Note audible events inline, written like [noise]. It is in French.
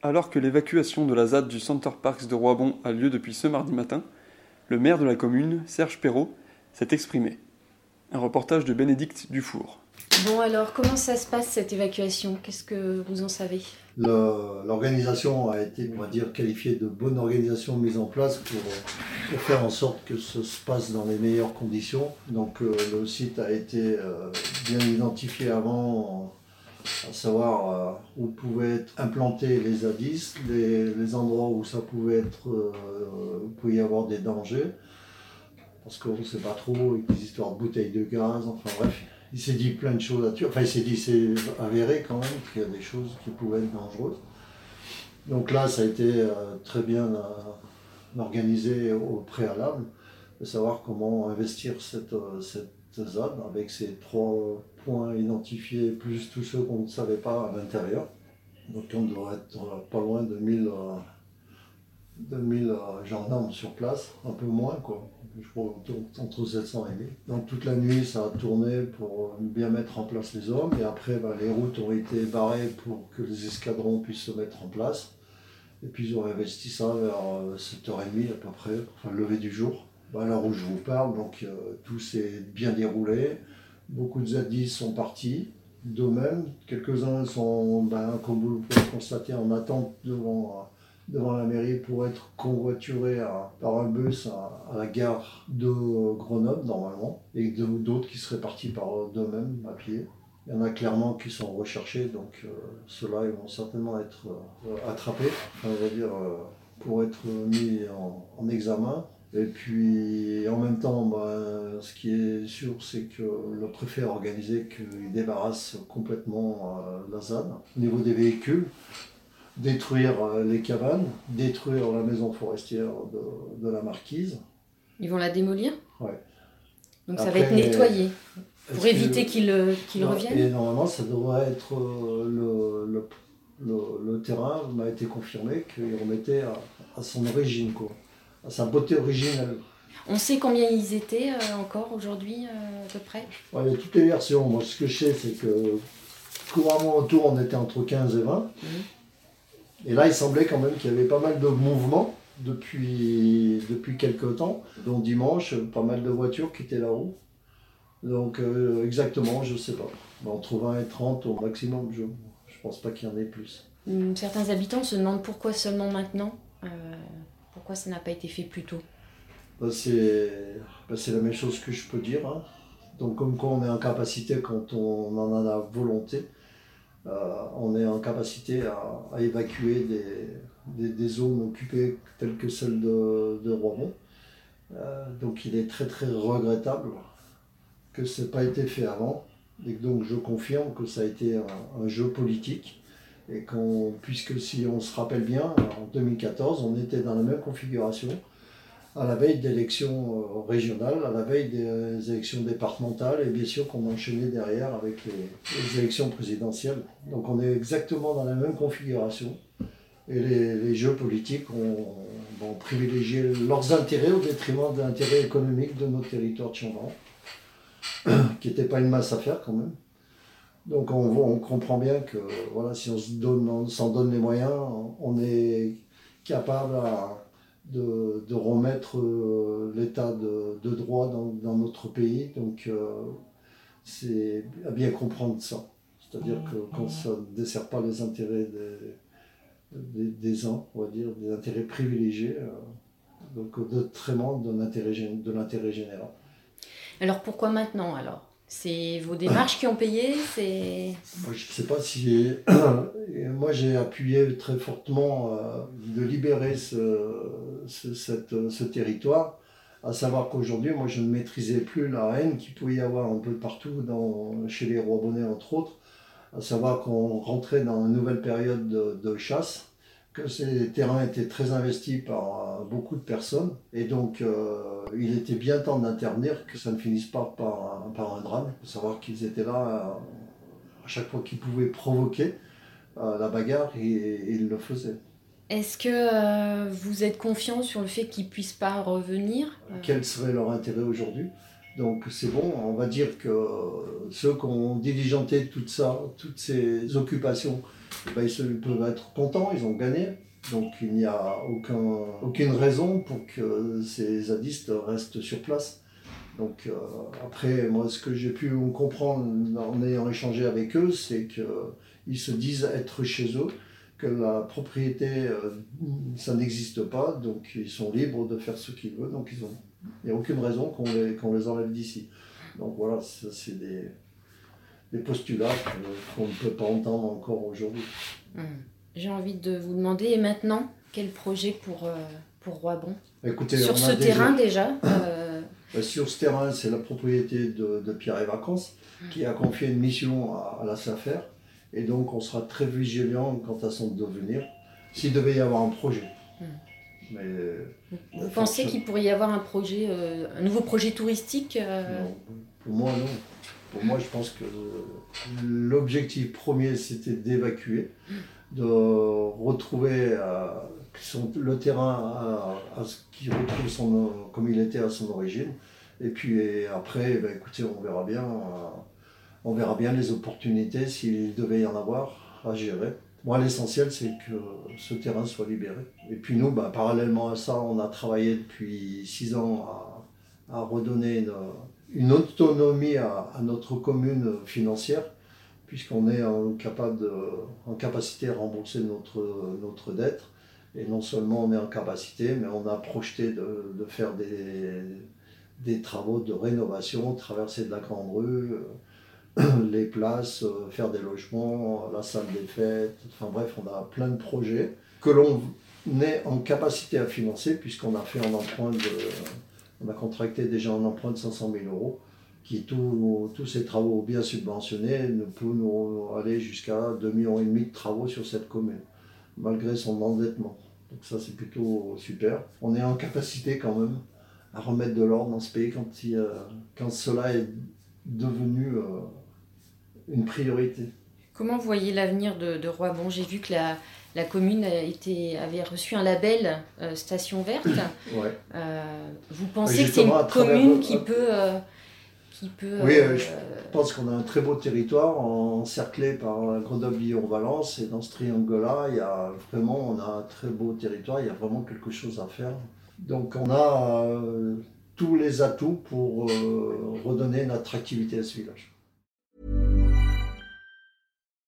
Alors que l'évacuation de la ZAD du Center Parks de Roibon a lieu depuis ce mardi matin, le maire de la commune, Serge Perrault, s'est exprimé. Un reportage de Bénédicte Dufour. Bon alors, comment ça se passe cette évacuation? Qu'est-ce que vous en savez? L'organisation a été, on va dire, qualifiée de bonne organisation mise en place pour, pour, faire en sorte que ce se passe dans les meilleures conditions. Donc euh, le site a été euh, bien identifié avant, à savoir euh, où pouvaient être implantés les ADIS, les, les endroits où ça pouvait être, euh, où pouvait y avoir des dangers, parce qu'on ne sait pas trop, avec des histoires de bouteilles de gaz, enfin bref il s'est dit plein de choses là-dessus. Enfin, il s'est dit, c'est avéré quand même qu'il y a des choses qui pouvaient être dangereuses. Donc là, ça a été euh, très bien organisé au préalable, de savoir comment investir cette, cette avec ces trois points identifiés, plus tous ceux qu'on ne savait pas à l'intérieur. Donc on doit être pas loin de 1000, 2000 gendarmes sur place, un peu moins quoi je crois entre 700 et 1000. Donc toute la nuit, ça a tourné pour bien mettre en place les hommes. Et après, bah, les routes ont été barrées pour que les escadrons puissent se mettre en place. Et puis ils ont investi ça vers 7h30 à peu près, enfin le lever du jour. À l'heure où je vous parle, donc euh, tout s'est bien déroulé. Beaucoup de zadis sont partis d'eux-mêmes. Quelques-uns sont, ben, comme vous le pouvez constater, en attente devant devant la mairie pour être convoituré par un bus à, la gare de Grenoble normalement, et d'autres qui seraient partis par d'eux-mêmes à pied. Il y en a clairement qui sont recherchés, donc euh, ceux-là vont certainement être euh, attrapés, pour être mis en, examen. Et puis en même temps, ben, ce qui est sûr, c'est que le préfet a organisé qu'il débarrasse complètement la ZAD. Au niveau des véhicules, détruire euh, les cabanes, détruire la maison forestière de, la marquise. Ils vont la démolir? Oui. Donc ça va être nettoyé pour éviter qu'ils euh, reviennent Et normalement, ça devrait être euh, le, le, le, terrain m'a été confirmé qu'il remettait à, son origine, quoi, à sa beauté originelle. On sait combien ils étaient encore aujourd'hui, à peu près Il y a toutes les versions. Moi, ce que je sais, c'est que couramment autour, on était entre 15 et 20. Et là, il semblait quand même qu'il y avait pas mal de mouvements depuis, depuis quelques temps, dont dimanche, pas mal de voitures qui étaient là-haut. Donc euh, exactement, je ne sais pas. Entre 20 et 30 au maximum, je ne pense pas qu'il y en ait plus. Hum, certains habitants se demandent pourquoi seulement maintenant euh, Pourquoi ça n'a pas été fait plus tôt bah, bah, C'est la même chose que je peux dire. Hein. Donc comme quoi on est en capacité quand on en a la volonté. Euh, on est en capacité à, évacuer des, zones occupées telles que celle de, de euh, donc il est très très regrettable que ce n'ait pas été fait avant. Et donc je confirme que ça a été un, jeu politique. Et puisque si on se rappelle bien, en 2014, on était dans la même configuration à la veille d'élections euh, régionales, à la veille des élections départementales et bien sûr qu'on enchaînait derrière avec les, élections présidentielles. Donc on est exactement dans la même configuration et les, jeux politiques ont, privilégié leurs intérêts au détriment de l'intérêt économique de notre territoire de Chambon, [coughs] qui n'était pas une masse à faire quand même. Donc on, on comprend bien que voilà, si on s'en donne, donne les moyens, on est capable à de, remettre euh, l'état de, droit dans, notre pays. Donc, euh, c'est à bien comprendre ça. C'est-à-dire que quand ça ne dessert pas les intérêts des, des, uns, on va dire, des intérêts privilégiés, euh, donc au détriment de l'intérêt général. Alors pourquoi maintenant alors? C'est vos démarches qui ont payé c'est... Je ne sais pas si... [clears throat] Moi, j'ai appuyé très fortement euh, de libérer ce, ce, territoire À savoir qu'aujourd'hui, moi, je ne maîtrisais plus la haine qu'il pouvait y avoir un peu partout, chez les rois bonnets entre autres. À savoir qu'on rentrait dans une nouvelle période de, chasse, que ces terrains étaient très investis par beaucoup de personnes. Et donc, euh, il était bien temps d'intervenir, que ça ne finisse pas par un, par un drame. Il faut savoir qu'ils étaient là euh, à chaque fois qu'ils pouvaient provoquer euh, la bagarre, et ils le faisaient. Est-ce que euh, vous êtes confiant sur le fait qu'ils ne puissent pas revenir? Quel serait leur intérêt aujourd'hui? Donc c'est bon, on va dire que ceux qui ont diligenté tout ça, toutes ces occupations, eh ben, ils peuvent être contents, ils ont gagné. Donc il n'y a aucun, aucune raison pour que ces zadistes restent sur place. Donc euh, après, moi ce que j'ai pu comprendre en ayant échangé avec eux, c'est qu'ils se disent être chez eux que la propriété, euh, ça n'existe pas, donc ils sont libres de faire ce qu'ils veulent, donc ils ont, il n'y a aucune raison qu'on les, qu'on les enlève d'ici. Donc voilà, ça, c'est des, des postulats qu'on ne peut pas entendre encore aujourd'hui. Hum. J'ai envie de vous demander, et maintenant, quel projet pour, euh, pour Roibon? Écoutez, Sur ce terrain déjà [coughs] euh, bah, Sur ce terrain, c'est la propriété de, de Pierre et Vacances, hum. qui a confié une mission à, à la SAFER et donc, on sera très vigilant quant à son devenir, s'il devait y avoir un projet. Hmm. Mais, vous pensez qu'il pourrait y avoir un projet, euh, un nouveau projet touristique euh Pour moi, non. Pour moi, je pense que l'objectif premier, c'était d'évacuer, de retrouver euh, le terrain à, ce qui retrouve son, comme il était à son origine. Et puis après, ben, écoutez, on verra bien on verra bien les opportunités s'il devait y en avoir à gérer. Moi, l'essentiel, c'est que ce terrain soit libéré. Et puis nous, bah, parallèlement à ça, on a travaillé depuis six ans à, redonner une, autonomie à, notre commune financière, puisqu'on est en, capable à rembourser notre, dette. Et non seulement on est en capacité, mais on a projeté de, faire des, travaux de rénovation, traverser de la grande rue, [clears throat] les places, euh, faire des logements, la salle des fêtes, enfin bref, on a plein de projets que l'on est en capacité à financer puisqu'on a fait un emprunt de, on a contracté déjà un emprunt de 500 000 euros qui tous ces travaux bien subventionnés nous peuvent nous aller jusqu'à 2,5 millions de travaux sur cette commune, malgré son endettement. Donc ça c'est plutôt super. On est en capacité quand même à remettre de l'ordre dans ce pays quand, quand cela est devenu euh, une priorité. Comment vous voyez l'avenir de, de Bon? J'ai vu que la, la commune a été, avait reçu un label euh, Station Verte. ouais. Euh, vous pensez que c'est une commune qui peut... Euh, qui peut oui, je pense qu'on a un très beau territoire encerclé par Grenoble-Lyon-Valence et dans ce triangle-là, il y a vraiment on a un très beau territoire, il y a vraiment quelque chose à faire. Donc on a tous les atouts pour redonner une attractivité à ce village.